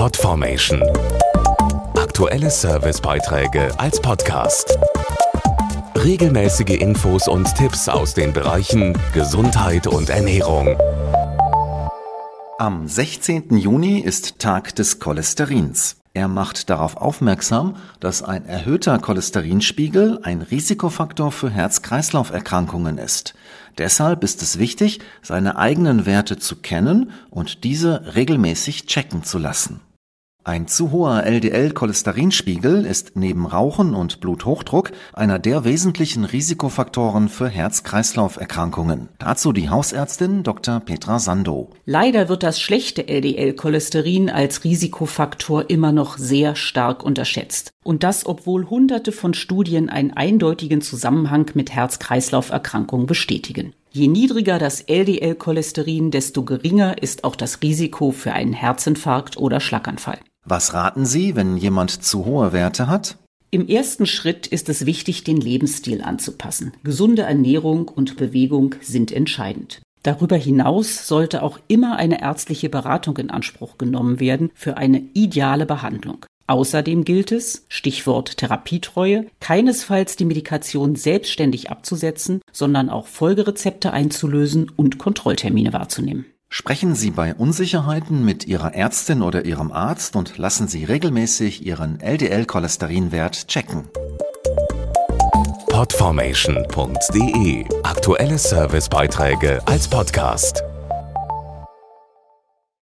Podformation. Aktuelle Servicebeiträge als Podcast. Regelmäßige Infos und Tipps aus den Bereichen Gesundheit und Ernährung. Am 16. Juni ist Tag des Cholesterins. Er macht darauf aufmerksam, dass ein erhöhter Cholesterinspiegel ein Risikofaktor für Herz-Kreislauf-Erkrankungen ist. Deshalb ist es wichtig, seine eigenen Werte zu kennen und diese regelmäßig checken zu lassen. Ein zu hoher LDL-Cholesterinspiegel ist neben Rauchen und Bluthochdruck einer der wesentlichen Risikofaktoren für Herz-Kreislauf-Erkrankungen. Dazu die Hausärztin Dr. Petra Sando. Leider wird das schlechte LDL-Cholesterin als Risikofaktor immer noch sehr stark unterschätzt. Und das, obwohl hunderte von Studien einen eindeutigen Zusammenhang mit Herz-Kreislauf-Erkrankungen bestätigen. Je niedriger das LDL-Cholesterin, desto geringer ist auch das Risiko für einen Herzinfarkt oder Schlaganfall. Was raten Sie, wenn jemand zu hohe Werte hat? Im ersten Schritt ist es wichtig, den Lebensstil anzupassen. Gesunde Ernährung und Bewegung sind entscheidend. Darüber hinaus sollte auch immer eine ärztliche Beratung in Anspruch genommen werden für eine ideale Behandlung. Außerdem gilt es, Stichwort Therapietreue, keinesfalls die Medikation selbstständig abzusetzen, sondern auch Folgerezepte einzulösen und Kontrolltermine wahrzunehmen. Sprechen Sie bei Unsicherheiten mit Ihrer Ärztin oder Ihrem Arzt und lassen Sie regelmäßig Ihren LDL-Cholesterinwert checken. Podformation.de Aktuelle Servicebeiträge als Podcast.